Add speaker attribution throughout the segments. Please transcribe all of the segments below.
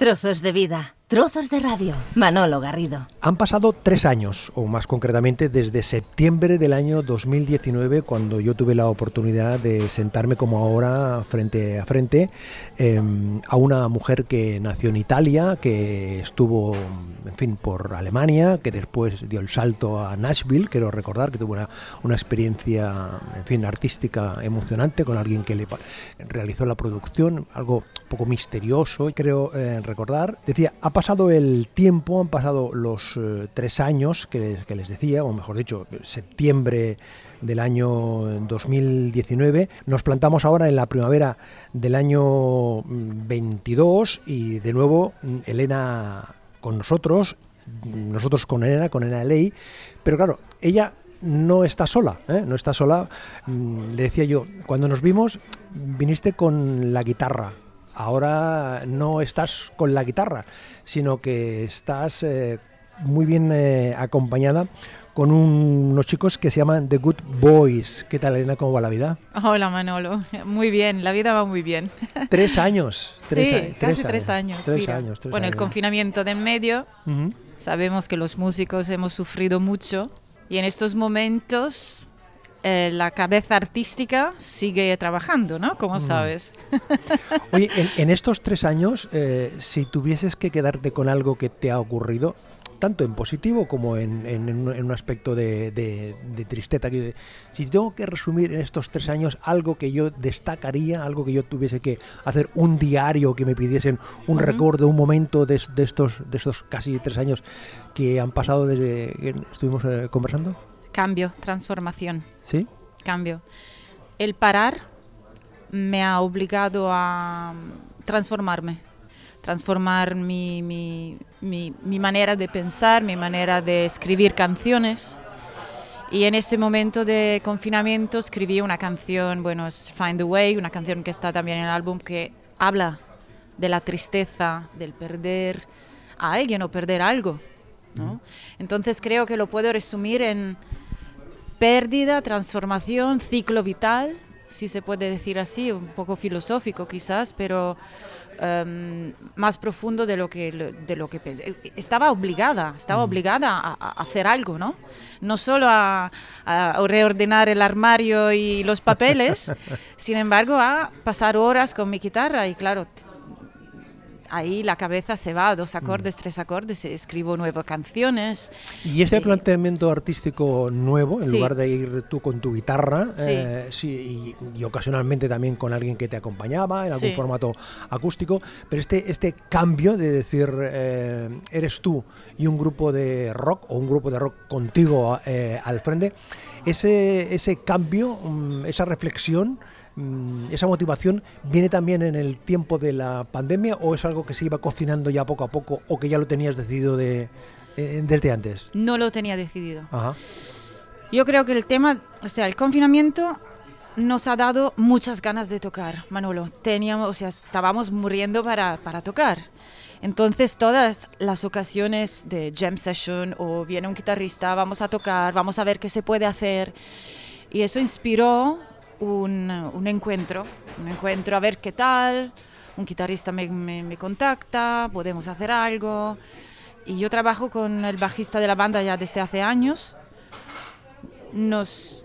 Speaker 1: Trozos de vida, trozos de radio. Manolo Garrido.
Speaker 2: Han pasado tres años, o más concretamente desde septiembre del año 2019, cuando yo tuve la oportunidad de sentarme como ahora frente a frente em, a una mujer que nació en Italia, que estuvo, en fin, por Alemania, que después dio el salto a Nashville, quiero recordar que tuvo una, una experiencia, en fin, artística emocionante con alguien que le realizó la producción, algo un poco misterioso, creo eh, recordar. Decía, ha pasado el tiempo, han pasado los eh, tres años que, que, les decía, o mejor dicho, septiembre del año 2019. Nos plantamos ahora en la primavera del año 22 mm, y de nuevo Elena con nosotros, nosotros con Elena, con Elena Ley, pero claro, ella no está sola, ¿eh? no está sola. Mm, le decía yo, cuando nos vimos, viniste con la guitarra, ahora no estás con la guitarra, sino que estás eh, muy bien eh, acompañada con unos chicos que se llaman The Good Boys. ¿Qué tal, Elena? ¿Cómo va la vida?
Speaker 3: Hola, Manolo. Muy bien, la vida va muy bien.
Speaker 2: Tres años.
Speaker 3: Tres sí, casi tres años. Tres años bueno, el confinamiento de en medio, sabemos que los músicos hemos sufrido mucho y en estos momentos eh, la cabeza artística sigue trabajando, ¿no? Como mm. sabes.
Speaker 2: Oye, en, estos tres años, eh, si tuvieses que quedarte con algo que te ha ocurrido, tanto en positivo como en, un aspecto de, de, tristeza. si tengo que resumir en estos tres años algo que yo destacaría, algo que yo tuviese que hacer un diario, que me pidiesen un recuerdo, un momento de, estos, de estos casi tres años que han pasado desde que estuvimos eh, conversando.
Speaker 3: Cambio, transformación.
Speaker 2: ¿Sí?
Speaker 3: Cambio. El parar me ha obligado a transformarme, transformar mi, mi, mi, manera de pensar, mi manera de escribir canciones. Y en este momento de confinamiento escribí una canción, bueno, es Find the Way, una canción que está también en el álbum que habla de la tristeza, del perder a alguien o perder algo. ¿no? Entonces creo que lo puedo resumir en pérdida, transformación, ciclo vital, si se puede decir así, un poco filosófico quizás, pero em, más profundo de lo que de lo que pensé. Estaba obligada, estaba mm. obligada a, hacer algo, ¿no? No solo a, a, reordenar el armario y los papeles, sin embargo a pasar horas con mi guitarra y claro, ahí la cabeza se va, dos acordes, mm. tres acordes, escribo nuevas canciones.
Speaker 2: ¿Y este planteamiento artístico nuevo, en lugar de ir tú con tu guitarra, eh, sí. y, ocasionalmente también con alguien que te acompañaba en algún formato acústico, pero este, este cambio de decir, eh, eres tú y un grupo de rock o un grupo de rock contigo eh, al frente, ese, ese cambio, mm, esa reflexión, esa motivación viene también en el tiempo de la pandemia o es algo que se iba cocinando ya poco a poco o que ya lo tenías decidido de, eh, desde antes?
Speaker 3: No lo tenía decidido. Yo creo que el tema, o sea, el confinamiento nos ha dado muchas ganas de tocar, Manolo. Teníamos, o sea, estábamos muriendo para, para tocar. Entonces todas las ocasiones de jam session o viene un guitarrista, vamos a tocar, vamos a ver qué se puede hacer. Y eso inspiró un, un, encuentro, un encuentro a ver qué tal, un guitarrista me, me, contacta, podemos hacer algo. Y yo trabajo con el bajista de la banda ya desde hace años. Nos,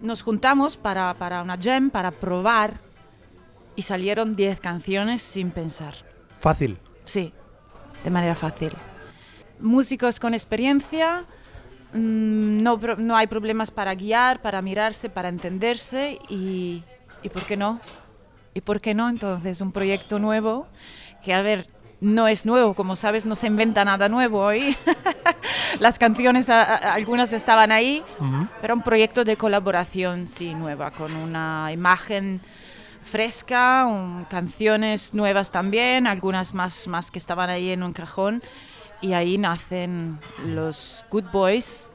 Speaker 3: nos juntamos para, para una jam, para probar, y salieron 10 canciones sin pensar.
Speaker 2: ¿Fácil?
Speaker 3: Sí, de manera fácil. Músicos con experiencia, Mm, no, no hay problemas para guiar, para mirarse, para entenderse y, y ¿por qué no? ¿Y por qué no? Entonces, un proyecto nuevo que, a ver, no es nuevo, como sabes, no se inventa nada nuevo hoy. Las canciones, algunas estaban ahí, pero un proyecto de colaboración, sí, nueva, con una imagen fresca, canciones nuevas también, algunas más, más que estaban ahí en un cajón y ahí nacen los Good Boys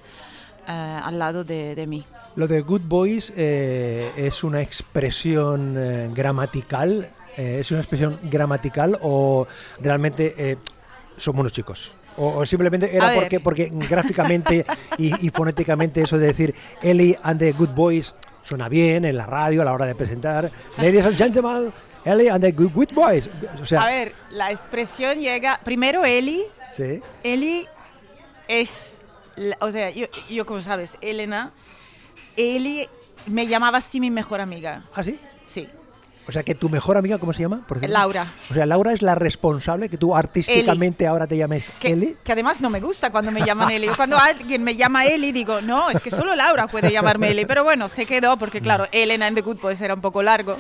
Speaker 3: eh, al lado de, mí.
Speaker 2: Lo de Good Boys eh, es una expresión eh, gramatical, es una expresión gramatical o realmente son buenos chicos. O, simplemente era porque, porque gráficamente y, fonéticamente eso de decir Ellie and the Good Boys suena bien en la radio a la hora de presentar. Ladies and gentlemen, Ellie and the Good, Good Boys. O sea,
Speaker 3: A ver, la expresión llega. Primero, Eli.
Speaker 2: Sí.
Speaker 3: Eli es. o sea, yo, yo, como sabes, Elena. Eli me llamaba así mi mejor amiga.
Speaker 2: ¿Ah, sí?
Speaker 3: Sí.
Speaker 2: O sea, que tu mejor amiga, ¿cómo se llama? Por cierto?
Speaker 3: Laura.
Speaker 2: O sea, Laura es la responsable que tú artísticamente ahora te llames
Speaker 3: Que,
Speaker 2: Eli.
Speaker 3: que además no me gusta cuando me llaman Eli. Cuando alguien me llama Eli, digo, no, es que solo Laura puede llamarme Eli. Pero bueno, se quedó porque, claro, Elena en The Good Boys era un poco largo.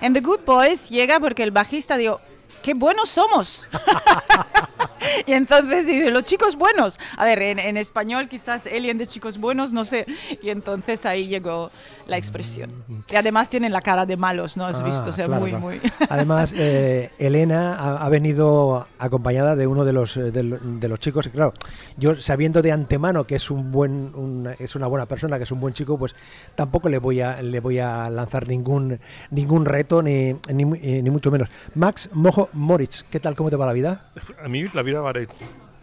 Speaker 3: En The Good Boys llega porque el bajista dijo, qué buenos somos. y entonces dice, los chicos buenos. A ver, en, en español quizás Alien de chicos buenos, no sé. Y entonces ahí llegó la expresión. Y además tienen la cara de malos, ¿no? Has
Speaker 2: Ah,
Speaker 3: visto, o sea,
Speaker 2: claro,
Speaker 3: muy,
Speaker 2: claro.
Speaker 3: muy...
Speaker 2: Además, eh, Elena ha, ha venido acompañada de uno de los, eh, de, de los chicos. y Claro, yo sabiendo de antemano que es un buen, un- es una buena persona, que es un buen chico, pues tampoco le voy a, le voy a lanzar ningún, ningún reto ni, ni, ni mucho menos. Max Mojo Moritz, ¿qué tal? ¿Cómo te va la vida?
Speaker 4: A mí la vida va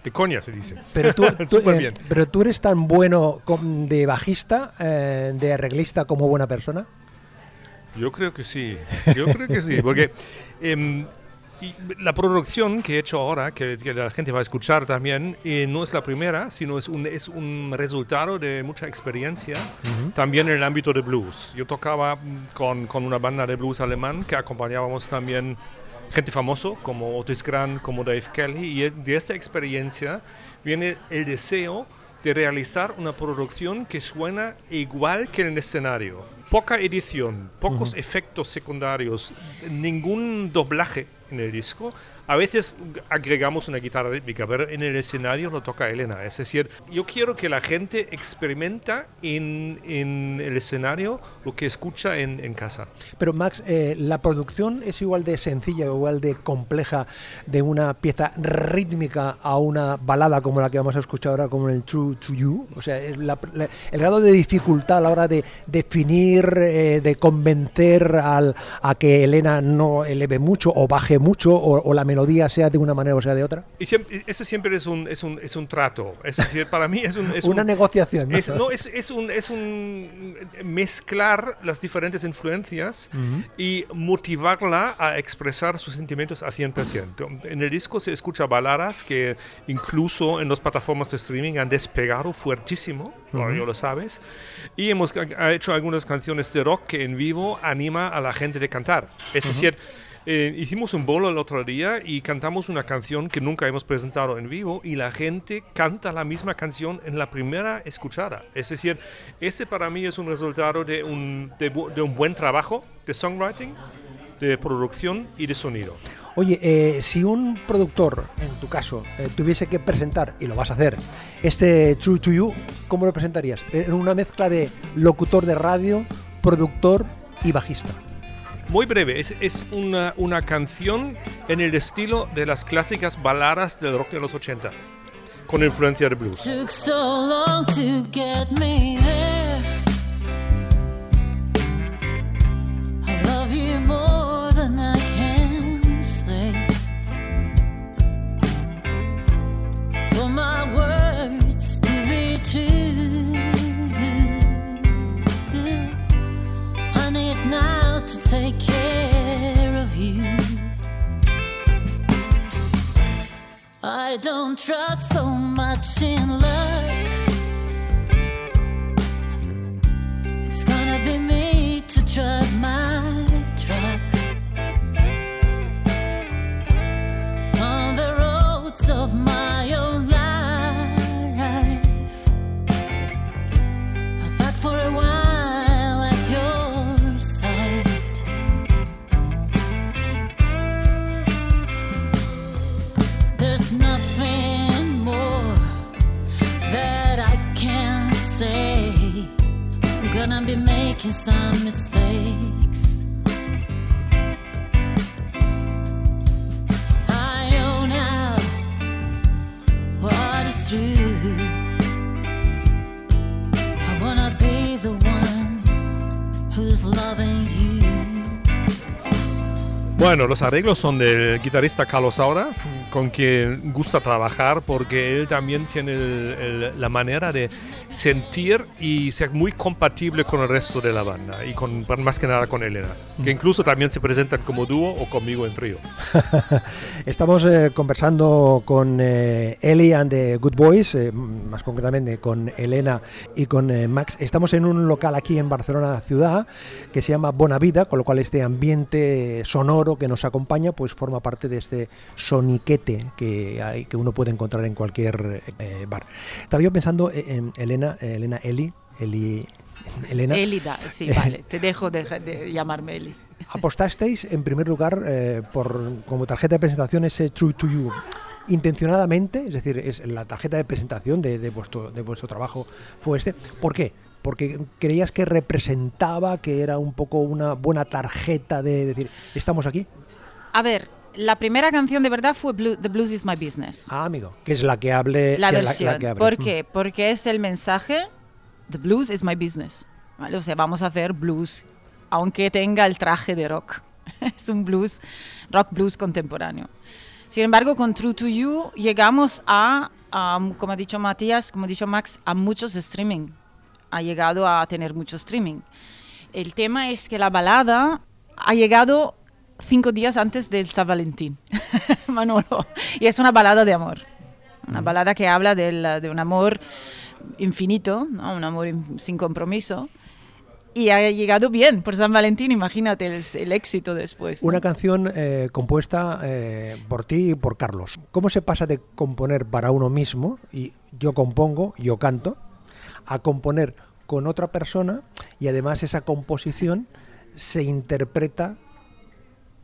Speaker 4: de, coña, se dice.
Speaker 2: Pero tú, tú, eh,
Speaker 4: bien.
Speaker 2: pero tú eres tan bueno de bajista, eh, de arreglista como buena persona.
Speaker 4: Yo creo que sí, yo creo que sí, porque em, y la producción que he hecho ahora, que, que la gente va a escuchar también, eh, no es la primera, sino es un, es un resultado de mucha experiencia, también en el ámbito de blues. Yo tocaba mm, con, con una banda de blues alemán que acompañábamos también gente famoso como Otis Grant, como Dave Kelly, y de esta experiencia viene el deseo de realizar una producción que suena igual que en el escenario. Poca edición, pocos efectos secundarios, ningún doblaje en el disco. A veces agregamos una guitarra rítmica, pero en el escenario lo toca Elena. Es decir, yo quiero que la gente experimenta en, en el escenario lo que escucha en, en casa.
Speaker 2: Pero Max, eh, la producción es igual de sencilla, igual de compleja de una pieza rítmica a una balada como la que vamos a escuchar ahora, como el True to You. O sea, la- la- el grado de dificultad a la hora de definir, eh, de convencer al, a que Elena no eleve mucho o baje mucho o, o la melodía sea de una manera o sea de otra.
Speaker 4: Y siempre, ese siempre es un, es, un, es un trato. Es decir, para mí es un... Es
Speaker 2: una
Speaker 4: un-
Speaker 2: negociación. ¿no?
Speaker 4: Es, no, es, es un, es un mezclar las diferentes influencias y motivarla a expresar sus sentimientos a 100%. En el disco se escucha baladas que incluso en las plataformas de streaming han despegado fuertísimo, como yo lo sabes, y hemos ha hecho algunas canciones de rock que en vivo anima a la gente de cantar. Es decir, eh, hicimos un bolo el otro día y cantamos una canción que nunca hemos presentado en vivo y la gente canta la misma canción en la primera escuchada. Es decir, ese para mí es un resultado de un, de, de un buen trabajo de songwriting, de producción y de sonido.
Speaker 2: Oye, eh, si un productor, en tu caso, eh, tuviese que presentar, y lo vas a hacer, este True to You, ¿cómo lo presentarías? En una mezcla de locutor de radio, productor y bajista.
Speaker 4: Muy breve, es, es una, una canción en el estilo de las clásicas baladas del rock de los 80, con influencia de blues. Bueno, los arreglos son del guitarrista Carlos Saura, con quien gusta trabajar porque él también tiene el- el- la manera de sentir y ser muy compatible con el resto de la banda y con más que nada con Elena, que incluso también se presentan como dúo o conmigo en trío.
Speaker 2: Estamos eh, conversando con eh, Eli and the Good Boys, eh, más concretamente con Elena y con eh, Max. Estamos en un local aquí en Barcelona ciudad que se llama Bonavida, con lo cual este ambiente sonoro que nos acompaña pues forma parte de este soniquete que hay que uno puede encontrar en cualquier eh, bar. Estaba yo pensando eh, en Elena, eh, Elena Eli, Eli Elena.
Speaker 3: Elida, sí, vale, te dejo de, de llamarme Eli.
Speaker 2: Apostasteis en primer lugar eh, por como tarjeta de presentación ese True to You intencionadamente, es decir, es la tarjeta de presentación de, de vuestro de vuestro trabajo fue este. ¿Por qué? Porque creías que representaba, que era un poco una buena tarjeta de decir, estamos aquí.
Speaker 3: A ver, la primera canción de verdad fue Blue- The Blues is My Business.
Speaker 2: Ah, amigo, que es la que hable
Speaker 3: la
Speaker 2: que
Speaker 3: versión.
Speaker 2: que abre.
Speaker 3: ¿Por qué? Porque es el mensaje, The Blues is My Business. ¿vale? O sea, vamos a hacer blues, aunque tenga el traje de rock. es un blues, rock blues contemporáneo. Sin embargo, con True to You llegamos a, a, como ha dicho Matías, como ha dicho Max, a muchos streaming. Ha llegado a tener mucho streaming. El tema es que la balada ha llegado cinco días antes del San Valentín, Manolo. Y es una balada de amor. Una balada que habla del- de un amor infinito, ¿no? un amor in- sin compromiso. Y ha llegado bien por San Valentín, imagínate el, el éxito después. ¿no?
Speaker 2: Una canción eh, compuesta eh, por ti y por Carlos. ¿Cómo se pasa de componer para uno mismo, y yo compongo, yo canto, a componer con otra persona y además esa composición se interpreta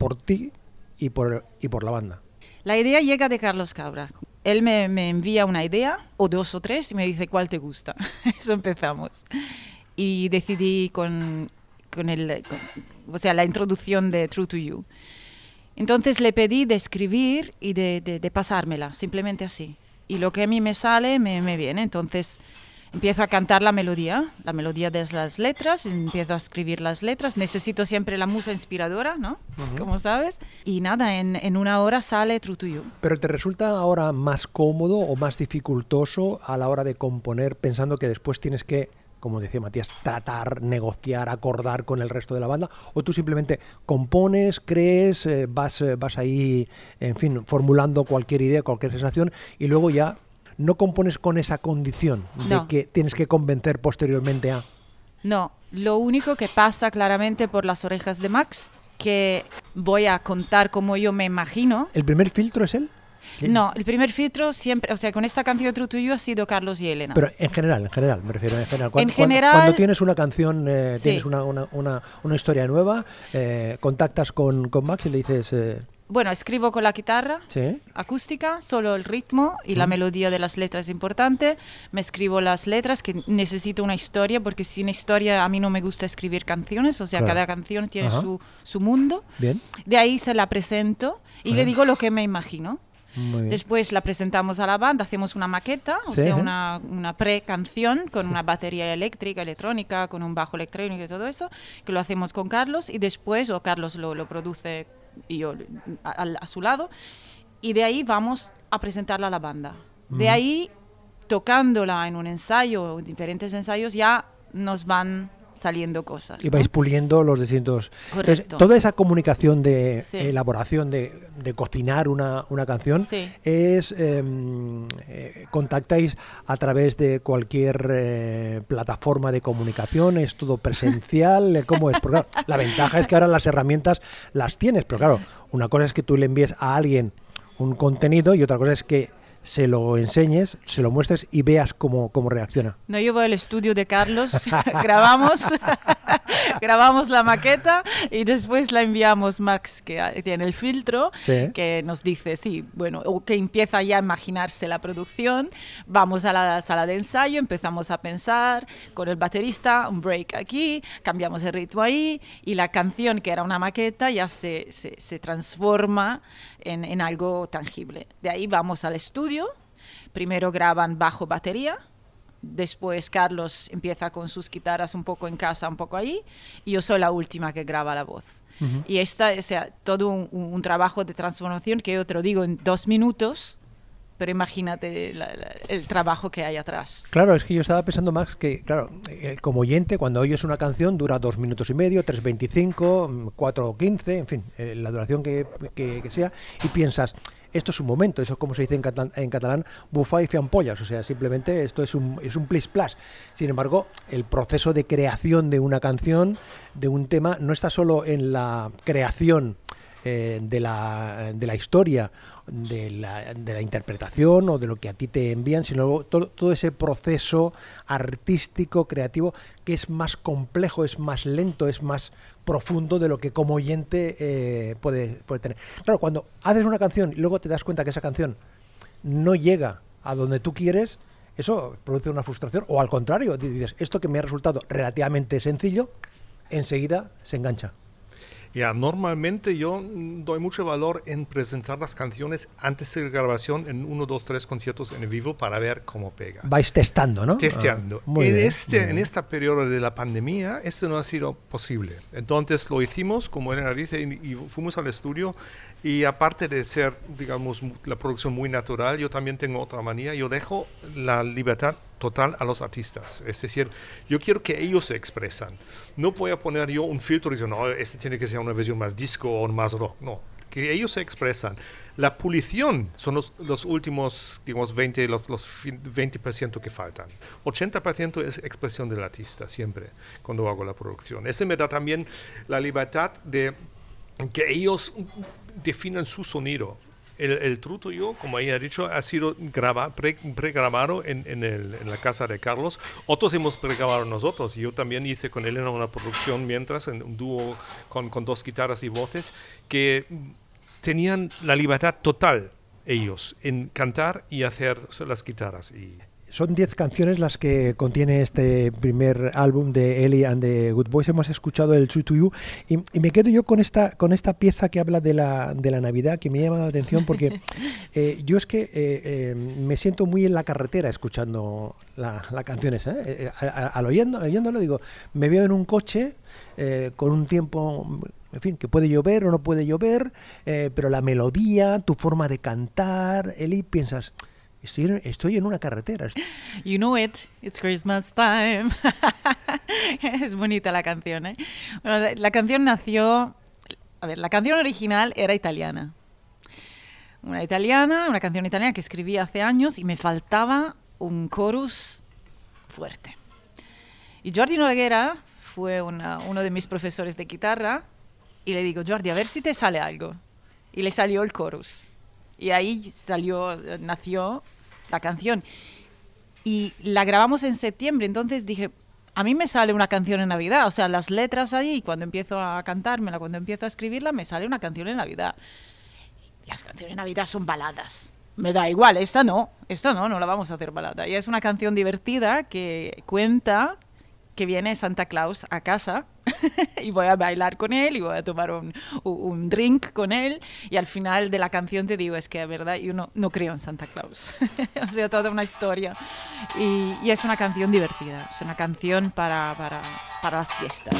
Speaker 2: por ti y por, y por la banda?
Speaker 3: La idea llega de Carlos Cabra. Él me, me envía una idea, o dos o tres, y me dice cuál te gusta. Eso empezamos. Y decidí con, con el, o sea, la introducción de True to You. Entonces le pedí de escribir y de, de- de pasármela, simplemente así. Y lo que a mí me sale, me, me viene. Entonces empiezo a cantar la melodía, la melodía de las letras, empiezo a escribir las letras. Necesito siempre la musa inspiradora, ¿no? Como sabes. Y nada, en, en una hora sale True to You.
Speaker 2: ¿Pero te resulta ahora más cómodo o más dificultoso a la hora de componer pensando que después tienes que, como decía Matías, tratar, negociar, acordar con el resto de la banda? ¿O tú simplemente compones, crees, eh, vas, eh, vas ahí, en fin, formulando cualquier idea, cualquier sensación y luego ya no compones con esa condición de que tienes que convencer posteriormente a...
Speaker 3: No, lo único que pasa claramente por las orejas de Max, que voy a contar como yo me imagino.
Speaker 2: ¿El primer filtro es él?
Speaker 3: No, el primer filtro siempre, o sea, con esta canción to You ha sido Carlos y Elena.
Speaker 2: Pero en general, en general, me refiero en general. Cuando,
Speaker 3: En
Speaker 2: cuando-
Speaker 3: general-
Speaker 2: cuando tienes una canción, eh,
Speaker 3: Sí.
Speaker 2: tienes una, una, una, una historia nueva, eh, contactas con, con Max y le dices, eh,
Speaker 3: Bueno, escribo con la guitarra
Speaker 2: sí,
Speaker 3: acústica, solo el ritmo y la melodía de las letras es importante. Me escribo las letras, que necesito una historia, porque sin historia a mí no me gusta escribir canciones, o sea,
Speaker 2: Claro.
Speaker 3: cada canción tiene su, su mundo.
Speaker 2: bien,
Speaker 3: De ahí se la presento y le digo lo que me imagino. Después la presentamos a la banda, hacemos una maqueta, o
Speaker 2: Sí,
Speaker 3: sea,
Speaker 2: ¿eh?
Speaker 3: una, una pre-canción con una batería eléctrica, electrónica, con un bajo electrónico y todo eso, que lo hacemos con Carlos y después, o Carlos lo, lo produce y yo a, su lado, y de ahí vamos a presentarla a la banda. De ahí, tocándola en un ensayo, en diferentes ensayos, ya nos van saliendo cosas.
Speaker 2: Y
Speaker 3: ¿no?
Speaker 2: vais puliendo los distintos... Entonces, toda esa comunicación de
Speaker 3: Sí.
Speaker 2: elaboración, de, de cocinar una, una canción,
Speaker 3: Sí.
Speaker 2: es... em, eh, contactáis a través de cualquier eh, plataforma de comunicación, es todo presencial, eh, ¿cómo es? Porque claro, la ventaja es que ahora las herramientas las tienes, pero claro, una cosa es que tú le envíes a alguien un contenido y otra cosa es que se lo enseñes, se lo muestres y veas cómo, cómo reacciona.
Speaker 3: No, voy al estudio de Carlos, grabamos, grabamos la maqueta y después la enviamos Max, que tiene el filtro,
Speaker 2: Sí.
Speaker 3: que nos dice, sí, bueno, o que empieza ya a imaginarse la producción. Vamos a la sala de ensayo, empezamos a pensar con el baterista, un break aquí, cambiamos el ritmo ahí y la canción, que era una maqueta, ya se, se, se transforma en, en algo tangible. De ahí vamos al estudio, primero graban bajo batería Después Carlos empieza con sus guitarras un poco en casa, un poco ahí, y yo soy la última que graba la voz. Y esta, o sea, todo un- un trabajo de transformación que yo te lo digo en dos minutos, pero imagínate el trabajo que hay atrás.
Speaker 2: Claro, es que yo estaba pensando, Max, que, claro, eh, como oyente, cuando oyes una canción dura dos minutos y medio, 3.25, mm, 4.15, en fin, eh, la duración que, que- sea, y piensas, esto es un momento, eso es como se dice en, catalán, en catalán, bufa y fiampollas, o sea, simplemente esto es un, es un plis plas. Sin embargo, el proceso de creación de una canción, de un tema, no está solo en la creación eh, de, la, de la historia, de la, de la interpretación o de lo que a ti te envían, sino todo, todo ese proceso artístico, creativo, que es más complejo, es más lento, es más profundo de lo que como oyente eh, puede, puede tener. Claro, cuando haces una canción y luego te das cuenta que esa canción no llega a donde tú quieres, eso produce una frustración, o al contrario, dices, esto que me ha resultado relativamente sencillo, enseguida se engancha.
Speaker 4: Ya, normalmente yo doy mucho valor en presentar las canciones antes de la grabación en uno, dos, tres conciertos en vivo para ver cómo pega.
Speaker 2: Vais testando, ¿no?
Speaker 4: Testeando.
Speaker 2: Ah, muy
Speaker 4: en,
Speaker 2: bien,
Speaker 4: este,
Speaker 2: muy
Speaker 4: en
Speaker 2: bien.
Speaker 4: esta periodo de la pandemia, esto no ha sido posible. Entonces lo hicimos, como Elena dice, y, y fuimos al estudio. Y aparte de ser, digamos, la producción muy natural, yo también tengo otra manía. Yo dejo la libertad total a los artistas. Es decir, yo quiero que ellos se expresan. No voy a poner yo un filtro y decir, no, este tiene que ser una versión más disco o más rock. No, que ellos se expresan. La pulición son los, los últimos, digamos, 20, los, los fin- 20% que faltan. 80% es expresión del artista, siempre, cuando hago la producción. Este me da también la libertad de que ellos definan su sonido. El, truto yo, como ella ha dicho, ha sido pre- pregrabado en, en la casa de Carlos. Otros hemos pregrabado nosotros. Yo también hice con Elena una producción mientras, en un dúo con, con dos guitarras y voces, que tenían la libertad total ellos en cantar y hacer las guitarras. Y
Speaker 2: Son 10 canciones las que contiene este primer álbum de Ellie and the Good Boys. Hemos escuchado el True to You y, y me quedo yo con esta, con esta pieza que habla de la, de la Navidad que me ha llamado la atención porque eh, yo es que eh, eh, me siento muy en la carretera escuchando la, la a- al oyendo, oyéndolo digo, me veo en un coche con un tiempo... En fin, que puede llover o no puede llover, eh, pero la melodía, tu forma de cantar, Eli, piensas, estoy en, una carretera,
Speaker 3: You know it, it's Christmas time. es bonita la canción, ¿eh? La, canción nació. A ver, la canción original era italiana. Una italiana, una canción italiana que escribí hace años y me faltaba un chorus fuerte. Y Jordi Noguera fue uno de mis profesores de guitarra y le digo, Jordi, a ver si te sale algo. Y le salió el chorus. Y ahí salió, eh, nació la canción. Y la grabamos en septiembre, entonces dije, a mí me sale una canción en Navidad, o sea, las letras ahí, cuando empiezo a cantármela, cuando empiezo a escribirla, me sale una canción en Navidad. Las canciones de Navidad son baladas. Me da igual, esta no, esta no, no la vamos a hacer balada. Y es una canción divertida que cuenta que viene Santa Claus a casa y voy a bailar con él y voy a tomar un, un- drink con él y al final de la canción te digo es que de verdad yo no, no creo en Santa Claus o sea toda una historia. Y, y es una canción divertida es una canción para, para, para las fiestas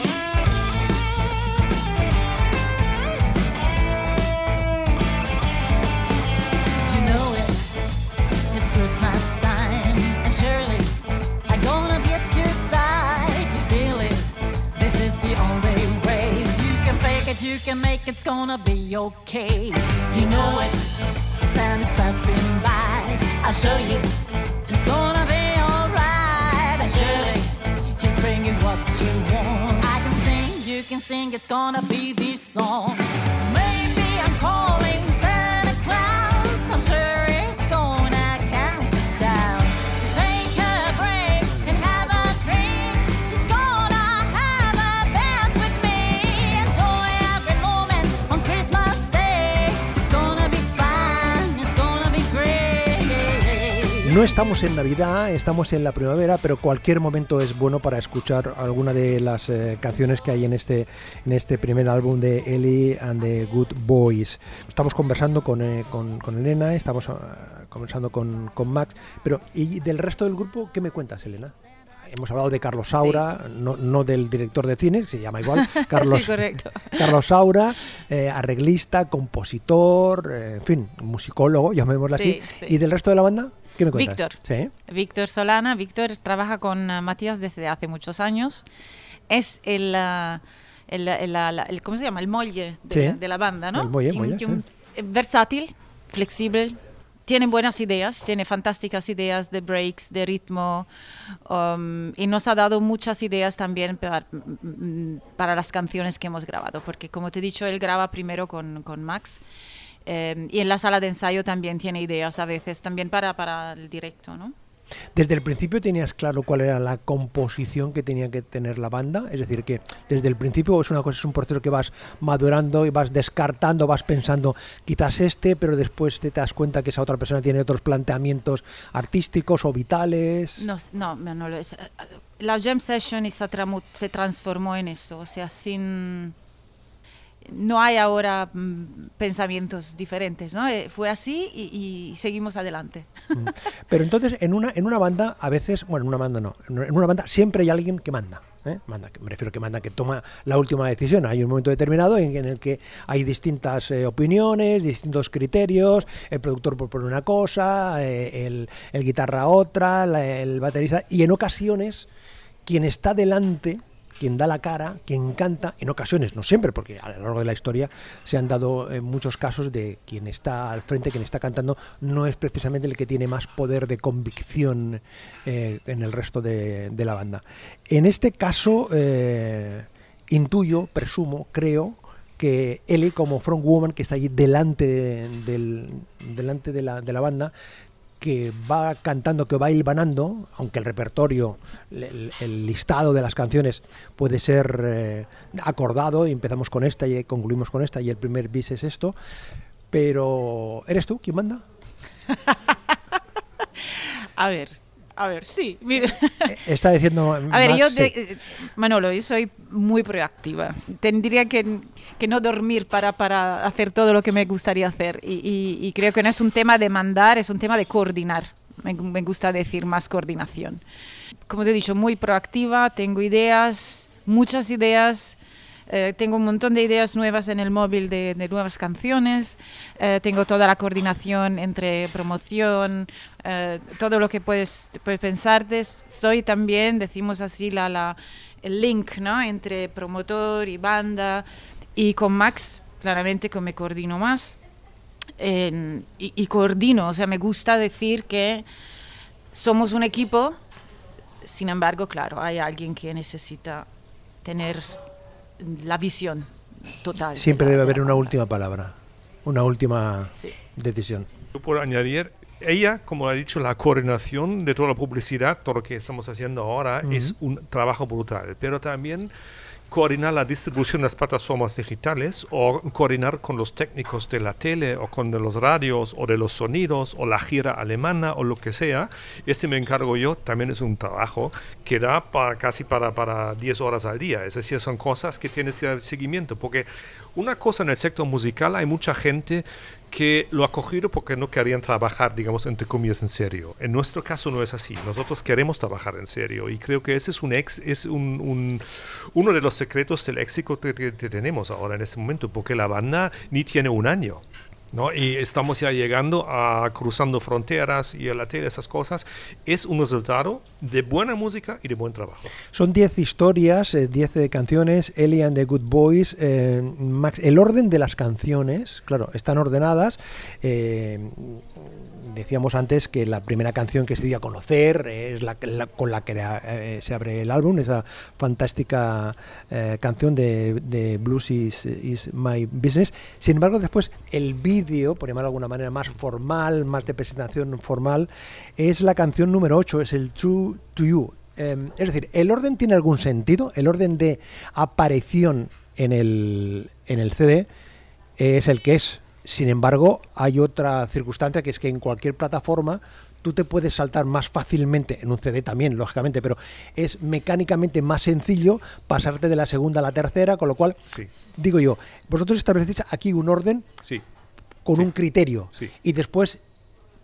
Speaker 5: you can make it's gonna be okay. You know it, Santa's passing by. I'll show you, it's gonna be alright. And surely he's bringing what you want. I can sing, you can sing, it's gonna be this song. Maybe I'm calling Santa Claus. I'm sure
Speaker 2: No estamos en Navidad, estamos en la primavera, pero cualquier momento es bueno para escuchar alguna de las eh, canciones que hay en este, en este primer álbum de Ellie and the Good Boys. Estamos conversando con, eh, con, con Elena, estamos ah, conversando con, con Max. Pero, ¿y del resto del grupo qué me cuentas, Elena? Hemos hablado de Carlos Saura, no, no del director de cine, que se llama igual, Carlos,
Speaker 3: Sí.
Speaker 2: Carlos Saura, eh, arreglista, compositor, eh, en fin, musicólogo, llamémoslo así.
Speaker 3: Sí, sí.
Speaker 2: ¿Y del resto de la banda? ¿Qué me cuentas?
Speaker 3: Víctor.
Speaker 2: Sí.
Speaker 3: Víctor Solana. Víctor trabaja con eh, Matías desde hace muchos años. Es el, ah, el, la- el- ¿cómo se llama? El muelle de,
Speaker 2: Sí.
Speaker 3: la, de la banda, ¿no?
Speaker 2: El
Speaker 3: eh, versátil, flexible. Tiene buenas ideas, tiene fantásticas ideas de breaks, de ritmo, um, y nos ha dado muchas ideas también para, mm, para las canciones que hemos grabado, porque como te he dicho, él graba primero con, con Max, eh, y en la sala de ensayo también tiene ideas a veces, también para, para el directo, ¿no?
Speaker 2: Desde el principio tenías claro cuál era la composición que tenía que tener la banda, es decir, que desde el principio es una cosa, es un proceso que vas madurando y vas descartando, vas pensando quizás este, pero después te das cuenta que esa otra persona tiene otros planteamientos artísticos o vitales.
Speaker 3: No, no, Manolo, es- eh, la jam session y se transformó en eso, o sea, sin... No hay ahora mm, pensamientos diferentes, ¿no? Eh, fue así y, y seguimos adelante.
Speaker 2: Pero entonces en una en una banda a veces, bueno, en una banda no, en una banda siempre hay alguien que manda. ¿eh? Manda, me refiero que manda, que toma la última decisión. Hay un momento determinado en, el que hay distintas eh, opiniones, distintos criterios, el productor propone una cosa, eh, el, el guitarra otra, el baterista, y en ocasiones quien está delante quien da la cara, quien canta, en ocasiones, no siempre, porque a lo largo de la historia se han dado eh, muchos casos de quien está al frente, quien está cantando, no es precisamente el que tiene más poder de convicción eh, en el resto de, la banda. En este caso, eh, intuyo, presumo, creo que Ellie como frontwoman que está allí delante del, delante de la, de la banda que va cantando, que va hilvanando, aunque el repertorio, el, listado de las canciones puede ser eh, acordado, y empezamos con esta y concluimos con esta, y el primer bis es esto, pero ¿eres tú quien manda?
Speaker 3: A ver, a ver, sí. mi-
Speaker 2: Está diciendo...
Speaker 3: A ver, yo, de- eh, Manolo, yo soy muy proactiva. Tendría que, que no dormir para, para hacer todo lo que me gustaría hacer. Y, y- y creo que no es un tema de mandar, es un tema de coordinar. Me, me gusta decir más coordinación. Como te he dicho, muy proactiva, tengo ideas, muchas ideas. eh, tengo un montón de ideas nuevas en el móvil de, de nuevas canciones. eh, tengo toda la coordinación entre promoción, eh, todo lo que puedes, puedes pensarte. Soy también, decimos así, la, la, el link ¿no? entre promotor y banda. Y con Max, claramente, que me coordino más. En- y, y coordino, o sea, me gusta decir que somos un equipo. Sin embargo, claro, hay alguien que necesita tener la visión total. de
Speaker 2: Siempre
Speaker 3: la-
Speaker 2: debe
Speaker 3: de
Speaker 2: haber una última palabra, una última
Speaker 3: Sí.
Speaker 2: decisión.
Speaker 4: Yo por añadir, ella, como ha dicho, la coordinación de toda la publicidad, todo lo que estamos haciendo ahora, es un trabajo brutal, pero también coordinar la distribución de las plataformas digitales o coordinar con los técnicos de la tele o con de los radios o de los sonidos o la gira alemana o lo que sea, ese me encargo yo, también es un trabajo que da para, casi para, para 10 horas al día, es decir, son cosas que tienes que dar seguimiento, porque una cosa en el sector musical, hay mucha gente que lo ha cogido porque no querían trabajar, digamos, entre comillas, en serio. En nuestro caso no es así. Nosotros queremos trabajar en serio y creo que ese es, un ex, es un, un- uno de los secretos del éxito que tenemos ahora en este momento, porque la banda ni tiene un año. ¿No? Y estamos ya llegando a cruzando fronteras y a la tele, esas cosas. Es un resultado de buena música y de buen trabajo.
Speaker 2: Son 10 historias, 10 eh, canciones, Ellie and the Good Boys. eh, Max, el orden de las canciones, claro, están ordenadas. eh, decíamos antes que la primera canción que se dio a conocer es la, con la que eh, se abre el álbum, esa fantástica eh, canción de, de Blues is, My Business. Sin embargo, después el vídeo, por llamarlo de alguna manera más formal, más de presentación formal, es la canción número 8, es el True to You. Eh, es decir, ¿el orden tiene algún sentido? ¿El orden de aparición en el, en el CD es el que es? Sin embargo, hay otra circunstancia que es que en cualquier plataforma tú te puedes saltar más fácilmente, en un CD también, lógicamente, pero es mecánicamente más sencillo pasarte de la segunda a la tercera, con lo cual,
Speaker 4: Sí,
Speaker 2: digo yo, vosotros establecéis aquí un orden
Speaker 4: sí.
Speaker 2: con
Speaker 4: Sí.
Speaker 2: un criterio
Speaker 4: Sí.
Speaker 2: y después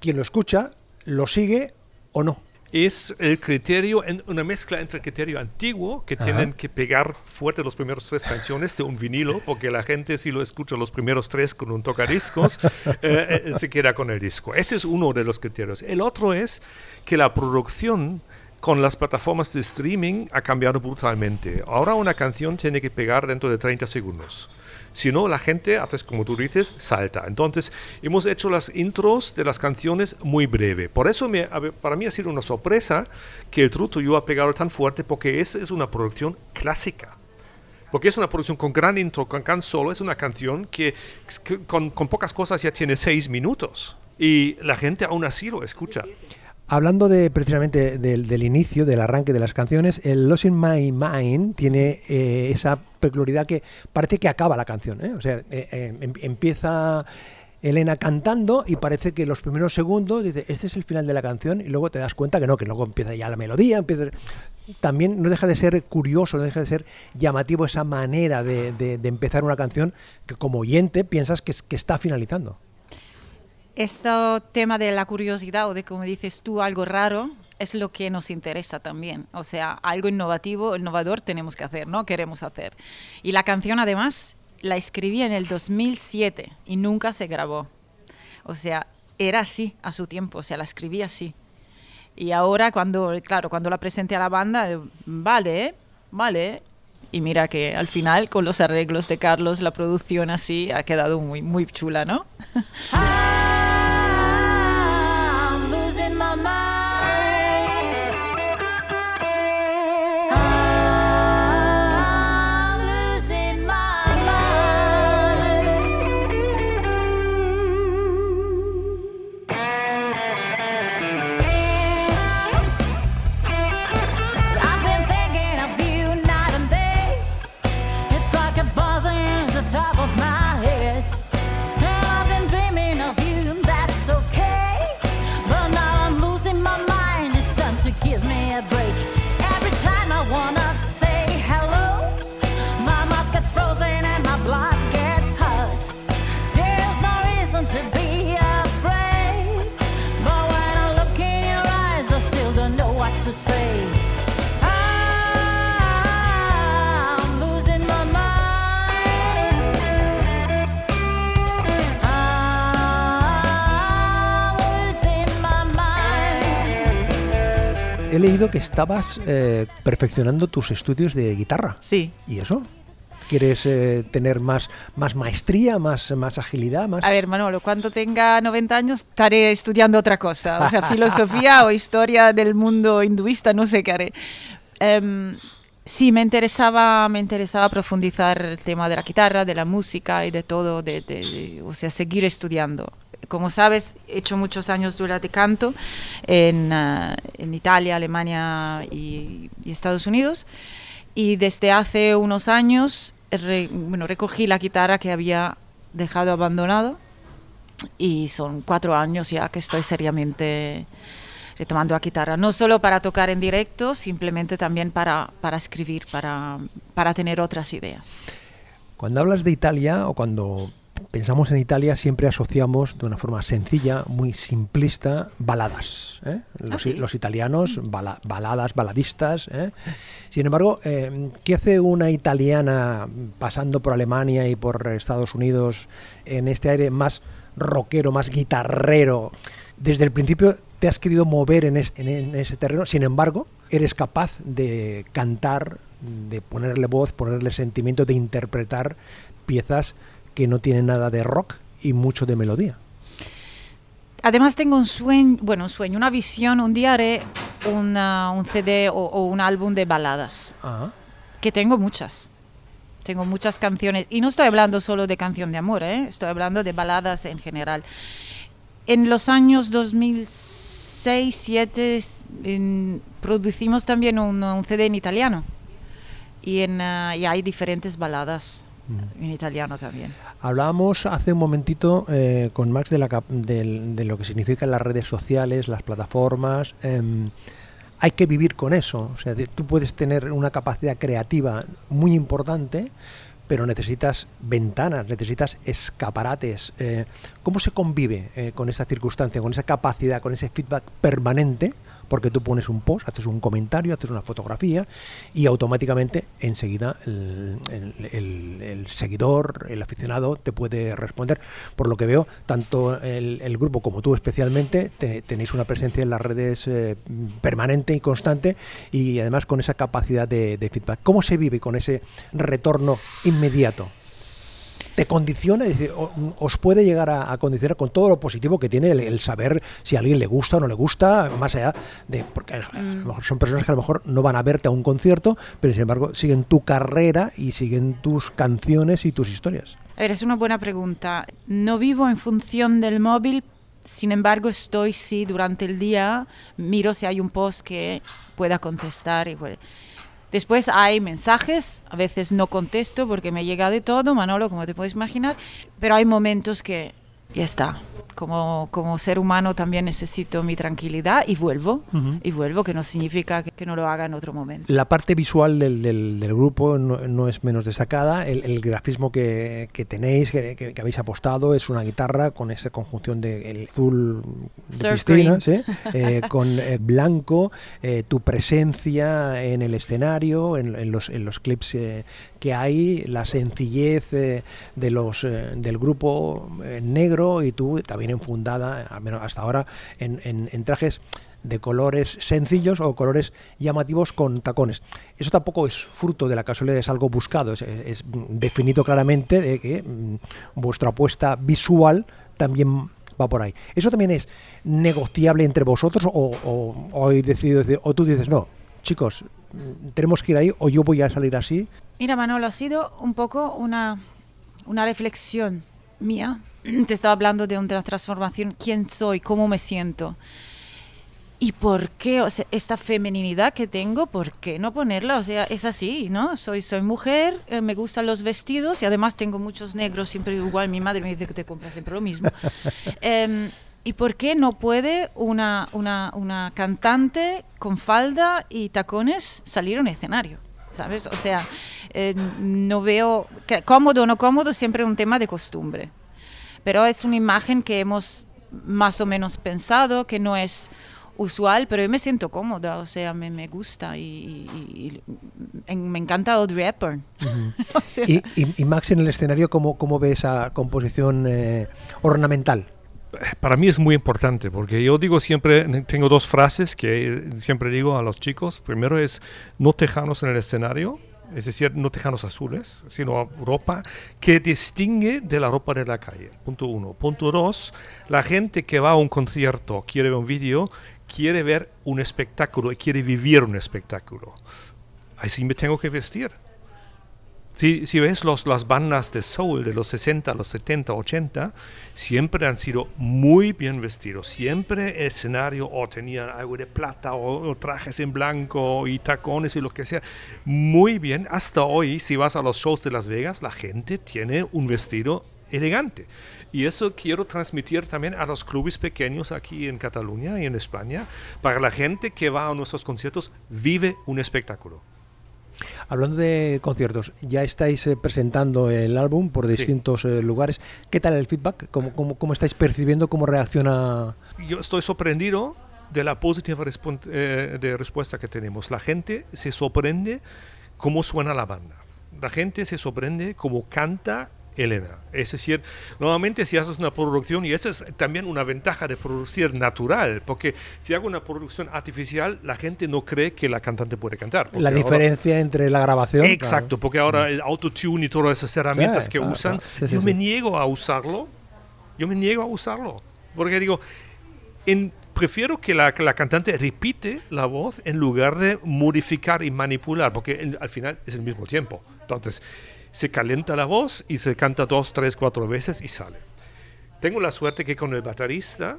Speaker 2: quien lo escucha lo sigue o no.
Speaker 4: Es el criterio, en una mezcla entre el criterio antiguo, que
Speaker 2: Ajá.
Speaker 4: tienen que pegar fuerte los primeros tres canciones de un vinilo, porque la gente si lo escucha los primeros tres con un tocadiscos, eh, eh, se queda con el disco. Ese es uno de los criterios. El otro es que la producción con las plataformas de streaming ha cambiado brutalmente. Ahora una canción tiene que pegar dentro de 30 segundos. Si no, la gente, haces como tú dices, salta. Entonces, hemos hecho las intros de las canciones muy breve. Por eso me- para mí ha sido una sorpresa que el Truto yo ha pegado tan fuerte, porque esa es una producción clásica. Porque es una producción con gran intro, con gran solo. Es una canción que, que con, con pocas cosas ya tiene seis minutos. Y la gente aún así lo escucha.
Speaker 2: Hablando de precisamente del, inicio, del arranque de las canciones, el Lost in My Mind tiene eh, esa peculiaridad que parece que acaba la canción. ¿eh? O sea, eh, eh, em- empieza Elena cantando y parece que los primeros segundos dice, este es el final de la canción y luego te das cuenta que no, que luego empieza ya la melodía. Empieza... También no deja de ser curioso, no deja de ser llamativo esa manera de, de- de empezar una canción que como oyente piensas que, que está finalizando.
Speaker 3: Este tema de la curiosidad o de, como dices tú, algo raro, es lo que nos interesa también. O sea, algo innovativo, innovador tenemos que hacer, ¿no? Queremos hacer. Y la canción, además, la escribí en el 2007 y nunca se grabó. O sea, era así a su tiempo, o sea, la escribí así. Y ahora, cuando, claro, cuando la presenté a la banda, eh, vale, vale. Y mira que al final, con los arreglos de Carlos, la producción así ha quedado muy, muy chula, ¿no?
Speaker 2: He leído que estabas eh, perfeccionando tus estudios de guitarra.
Speaker 3: Sí.
Speaker 2: ¿Y eso? ¿Quieres eh, tener más, más maestría, más, más agilidad? Más...
Speaker 3: A ver, Manolo, cuando tenga 90 años estaré estudiando otra cosa, o sea, filosofía o historia del mundo hinduista, no sé qué haré. Em, sí, me interesaba, me interesaba profundizar el tema de la guitarra, de la música y de todo, de, de- de- o sea, seguir estudiando. Como sabes, he hecho muchos años durante canto en, ah, en Italia, Alemania y, y Estados Unidos. Y desde hace unos años re- bueno, recogí la guitarra que había dejado abandonado y son cuatro años ya que estoy seriamente retomando la guitarra, no solo para tocar en directo, simplemente también para, para escribir, para, para tener otras ideas.
Speaker 2: Cuando hablas de Italia o cuando pensamos en Italia siempre asociamos de una forma sencilla, muy simplista, baladas. ¿eh? Los,
Speaker 3: sí.
Speaker 2: los italianos, bala- baladas, baladistas. ¿eh? Sin embargo, eh, ¿qué hace una italiana pasando por Alemania y por Estados Unidos en este aire más rockero, más guitarrero? Desde el principio te has querido mover en, este- en ese terreno, sin embargo, eres capaz de cantar, de ponerle voz, ponerle sentimiento, de interpretar piezas que no tienen nada de rock y mucho de melodía.
Speaker 3: Además tengo un sueño, bueno, un sueño, una visión, un día haré una- un CD o, o un álbum de baladas,
Speaker 2: Ah,
Speaker 3: que tengo muchas. Tengo muchas canciones, y no estoy hablando solo de canción de amor, ¿eh? estoy hablando de baladas en general. En los años 2006-2007 producimos también un, un CD en italiano, y, en, ah, y hay diferentes baladas en italiano también.
Speaker 2: Hablábamos hace un momentito eh, con Max de, la del- de lo que significan las redes sociales, las plataformas. em, hay que vivir con eso. O sea, de- tú puedes tener una capacidad creativa muy importante, pero necesitas ventanas, necesitas escaparates. Eh, ¿Cómo se convive eh, con esa circunstancia, con esa capacidad, con ese feedback permanente? Porque tú pones un post, haces un comentario, haces una fotografía y automáticamente enseguida el, seguidor, el aficionado te puede responder. Por lo que veo, tanto el, grupo como tú especialmente te- tenéis una presencia en las redes eh, permanente y constante y además con esa capacidad de feedback. ¿Cómo se vive con ese retorno inmediato? ¿Te condiciona? Es decir, o- ¿Os puede llegar a, a condicionar con todo lo positivo que tiene el, el saber si a alguien le gusta o no le gusta, más allá de... Porque a lo mejor son personas que a lo mejor no van a verte a un concierto, pero sin embargo siguen tu carrera y siguen tus canciones y tus historias.
Speaker 3: A ver, es una buena pregunta. No vivo en función del móvil, sin embargo estoy, sí, durante el día, miro si hay un post que pueda contestar. Y Después hay mensajes, a veces no contesto porque me llega de todo, Manolo, como te puedes imaginar, pero hay momentos que ya está. Como, como ser humano también necesito mi tranquilidad y vuelvo, y vuelvo, que no significa que, que no lo haga en otro momento.
Speaker 2: La parte visual del, del- del grupo no, no es menos destacada. El, el grafismo que, que tenéis, que, que- habéis apostado, es una guitarra con esa conjunción de el azul de piscina. ¿sí? Eh, con eh, blanco, eh, tu presencia en el escenario, en, en los, en los clips eh, que hay, la sencillez eh, de los eh, del grupo negro y tú también enfundada, al menos hasta ahora, en, en- en trajes de colores sencillos o colores llamativos con tacones. Eso tampoco es fruto de la casualidad, es algo buscado, es, definido claramente de que mm, vuestra apuesta visual también va por ahí. ¿Eso también es negociable entre vosotros o, o, o decidido o tú dices, no, chicos, mm, tenemos que ir ahí o yo voy a salir así?
Speaker 3: Mira, Manolo, ha sido un poco una, una reflexión mía. Te estaba hablando de una transformación, quién soy, cómo me siento. ¿Y por qué? O sea, esta femeninidad que tengo, ¿por qué no ponerla? O sea, es así, ¿no? Soy, soy mujer, eh, me gustan los vestidos y además tengo muchos negros, siempre igual. Mi madre me dice que te compras siempre lo mismo. Em, ¿Y por qué no puede una, una, una cantante con falda y tacones salir a un escenario? ¿Sabes? O sea, eh, no veo. que- cómodo o no cómodo, siempre un tema de costumbre. Pero es una imagen que hemos más o menos pensado, que no es usual, pero yo me siento cómoda, o sea, me, me gusta y, y- y- en- me encanta Audrey Hepburn. O sea,
Speaker 2: Y, y- y Max en el escenario, ¿cómo, cómo ve esa composición eh, ornamental?
Speaker 4: Para mí es muy importante porque yo digo siempre, tengo dos frases que siempre digo a los chicos. Primero es no tejanos en el escenario, es decir, no tejanos azules, sino ropa que distingue de la ropa de la calle. Punto uno. Punto dos, la gente que va a un concierto, quiere ver un vídeo, quiere ver un espectáculo y quiere vivir un espectáculo. Así me tengo que vestir. Si, ves los, las bandas de soul de los 60, los 70, 80, siempre han sido muy bien vestidos. Siempre escenario o tenían algo de plata o, o trajes en blanco y tacones y lo que sea. Muy bien. Hasta hoy, si vas a los shows de Las Vegas, la gente tiene un vestido elegante. Y eso quiero transmitir también a los clubes pequeños aquí en Cataluña y en España. Para la gente que va a nuestros conciertos, vive un espectáculo.
Speaker 2: Hablando de conciertos, ya estáis eh, presentando el álbum por distintos eh, lugares. ¿Qué tal el feedback? ¿Cómo, cómo, cómo estáis percibiendo? ¿Cómo reacciona?
Speaker 4: yo estoy sorprendido de la positiva eh, de respuesta que tenemos. La gente se sorprende cómo suena la banda. La gente se sorprende cómo canta Elena. Es decir, normalmente si haces una producción, y eso es también una ventaja de producir natural, porque si hago una producción artificial, la gente no cree que la cantante puede cantar.
Speaker 2: La
Speaker 4: ahora-
Speaker 2: diferencia entre la grabación.
Speaker 4: Exacto, porque ahora el autotune y todas esas herramientas que
Speaker 2: claro,
Speaker 4: usan,
Speaker 2: claro. Sí, sí,
Speaker 4: yo
Speaker 2: sí.
Speaker 4: me niego a usarlo. Yo me niego a usarlo. Porque digo, en- prefiero que la, que la cantante repite la voz en lugar de modificar y manipular, porque en- al final es el mismo tiempo. Entonces, se calienta la voz y se canta dos, tres, cuatro veces y sale. Tengo la suerte que con el baterista,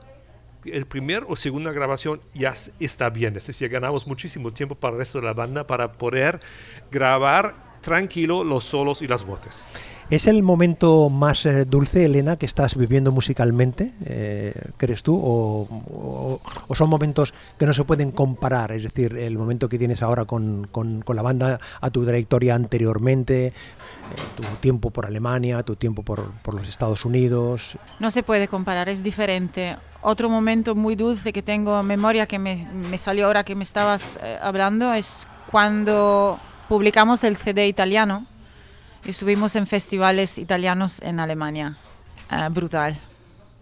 Speaker 4: el primer o segunda grabación ya está bien. Es decir, ganamos muchísimo tiempo para el resto de la banda para poder grabar tranquilo los solos y las voces.
Speaker 2: ¿Es el momento más eh, dulce, Elena, que estás viviendo musicalmente, eh, crees tú? O, son momentos que no se pueden comparar? Es decir, el momento que tienes ahora con, con- la banda, a tu trayectoria anteriormente, eh, tu tiempo por Alemania, tu tiempo por, por los Estados Unidos.
Speaker 3: No se puede comparar, es diferente. Otro momento muy dulce que tengo en memoria que me, me salió ahora que me estabas hablando es cuando publicamos el CD italiano estuvimos en festivales italianos en Alemania. Eh, brutal.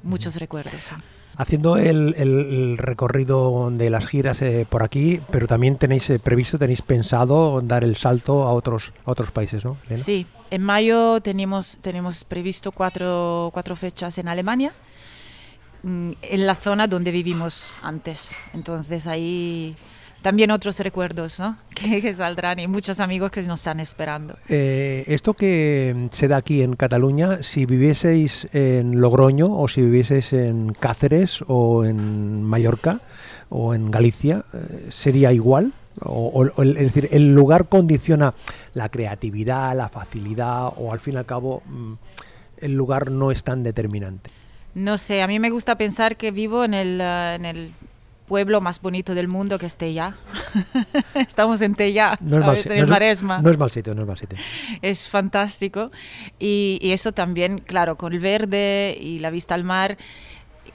Speaker 3: Muchos recuerdos.
Speaker 2: Haciendo el, el- el recorrido de las giras eh, por aquí, pero también tenéis eh, previsto, tenéis pensado dar el salto a otros, a otros países, ¿no? Elena?
Speaker 3: Sí, en mayo tenemos, tenemos previsto cuatro, cuatro fechas en Alemania, mm, en la zona donde vivimos antes. Entonces ahí también otros recuerdos ¿no? que, que saldrán y muchos amigos que nos están esperando.
Speaker 2: Eh, esto que mm, se da aquí en Cataluña, si vivieseis en Logroño o si vivieseis en Cáceres o en Mallorca o en Galicia, eh, ¿sería igual? O, es decir, ¿el lugar condiciona la creatividad, la facilidad o al fin y al cabo mm, el lugar no es tan determinante?
Speaker 3: No sé, a mí me gusta pensar que vivo en el, eh, en el pueblo más bonito del mundo que es Tella. Estamos en Tella,
Speaker 2: No es, mal,
Speaker 3: ¿sabes?
Speaker 2: si-
Speaker 3: en
Speaker 2: no es-
Speaker 3: Maresma.
Speaker 2: no es mal sitio, no es mal sitio.
Speaker 3: es fantástico. Y, y eso también, claro, con el verde y la vista al mar,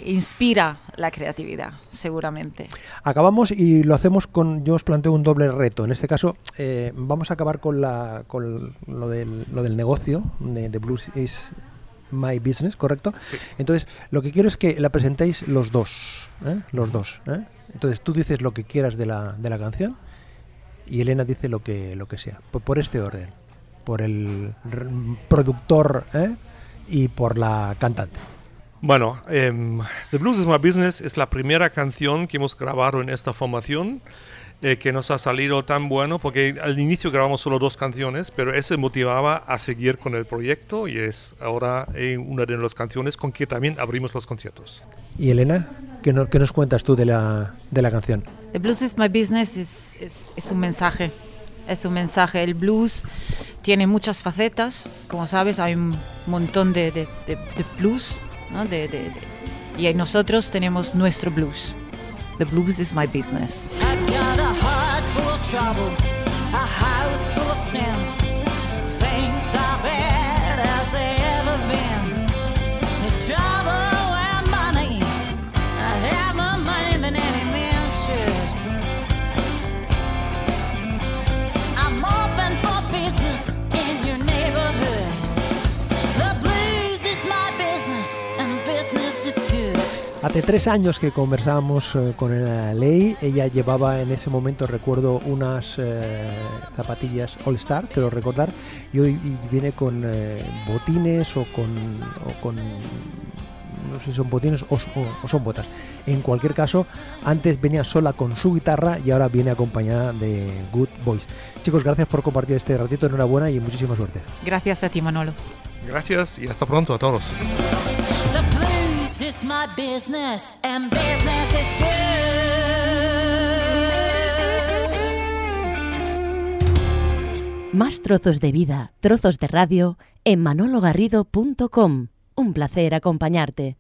Speaker 3: inspira la creatividad, seguramente.
Speaker 2: Acabamos y lo hacemos con, yo os planteo un doble reto. En este caso, eh, vamos a acabar con, la, con lo, del, lo del negocio, de, de Blues is My Business, ¿correcto? Entonces, lo que quiero es que la presentéis los dos, ¿eh? los dos. ¿eh? Entonces, tú dices lo que quieras de la, de la canción y Elena dice lo que, lo que sea. Por, por este orden, por el productor ¿eh? y por la cantante.
Speaker 4: Bueno, em, The Blues is My Business es la primera canción que hemos grabado en esta formación eh, que nos ha salido tan bueno porque al inicio grabamos solo dos canciones, pero eso motivaba a seguir con el proyecto y es ahora eh, una de las canciones con que también abrimos los conciertos.
Speaker 2: Y Elena, ¿qué, no- qué nos cuentas tú de la, de la canción?
Speaker 3: The blues is my business es, es, es un mensaje. Es un mensaje. El blues tiene muchas facetas. Como sabes, hay un montón de, de, de- de blues. ¿no? De, de- de- y nosotros tenemos nuestro blues. The blues is my business.
Speaker 2: Hace tres años que conversábamos eh, con la ley, ella llevaba en ese momento, recuerdo, unas eh, zapatillas All Star, quiero recordar, y hoy viene con eh, botines o con, o con, no sé si son botines o, o- o son botas. En cualquier caso, antes venía sola con su guitarra y ahora viene acompañada de Good Boys. Chicos, gracias por compartir este ratito, enhorabuena y muchísima suerte.
Speaker 3: Gracias a ti, Manolo.
Speaker 4: Gracias y hasta pronto a todos.
Speaker 5: My business, and business is good.
Speaker 1: Más trozos de vida, trozos de radio en manologarrido.com. Un placer acompañarte.